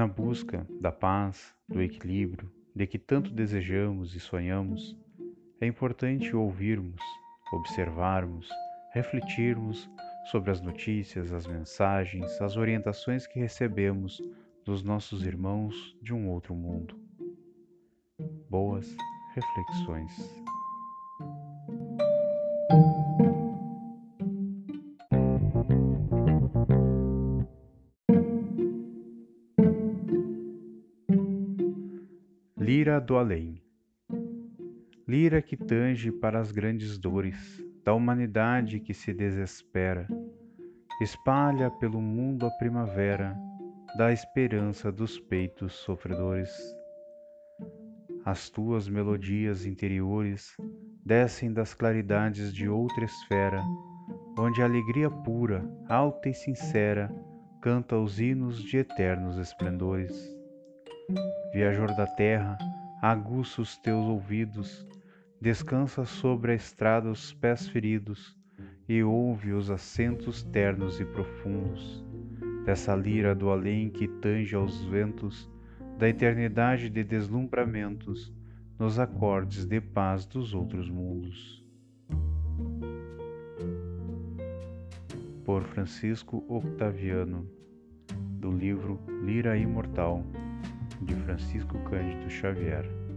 na busca da paz, do equilíbrio, de que tanto desejamos e sonhamos, é importante ouvirmos, observarmos, refletirmos sobre as notícias, as mensagens, as orientações que recebemos dos nossos irmãos de um outro mundo. Boas reflexões. Lira do além. Lira que tange para as grandes dores da humanidade que se desespera, espalha pelo mundo a primavera da esperança dos peitos sofredores. As tuas melodias interiores descem das claridades de outra esfera, onde a alegria pura, alta e sincera canta os hinos de eternos esplendores. Viajor da terra, aguça os teus ouvidos, descansa sobre a estrada os pés feridos e ouve os acentos ternos e profundos dessa lira do além que tange aos ventos da eternidade de deslumbramentos nos acordes de paz dos outros mundos. Por Francisco Octaviano, do livro Lira Imortal de Francisco Cândido Xavier.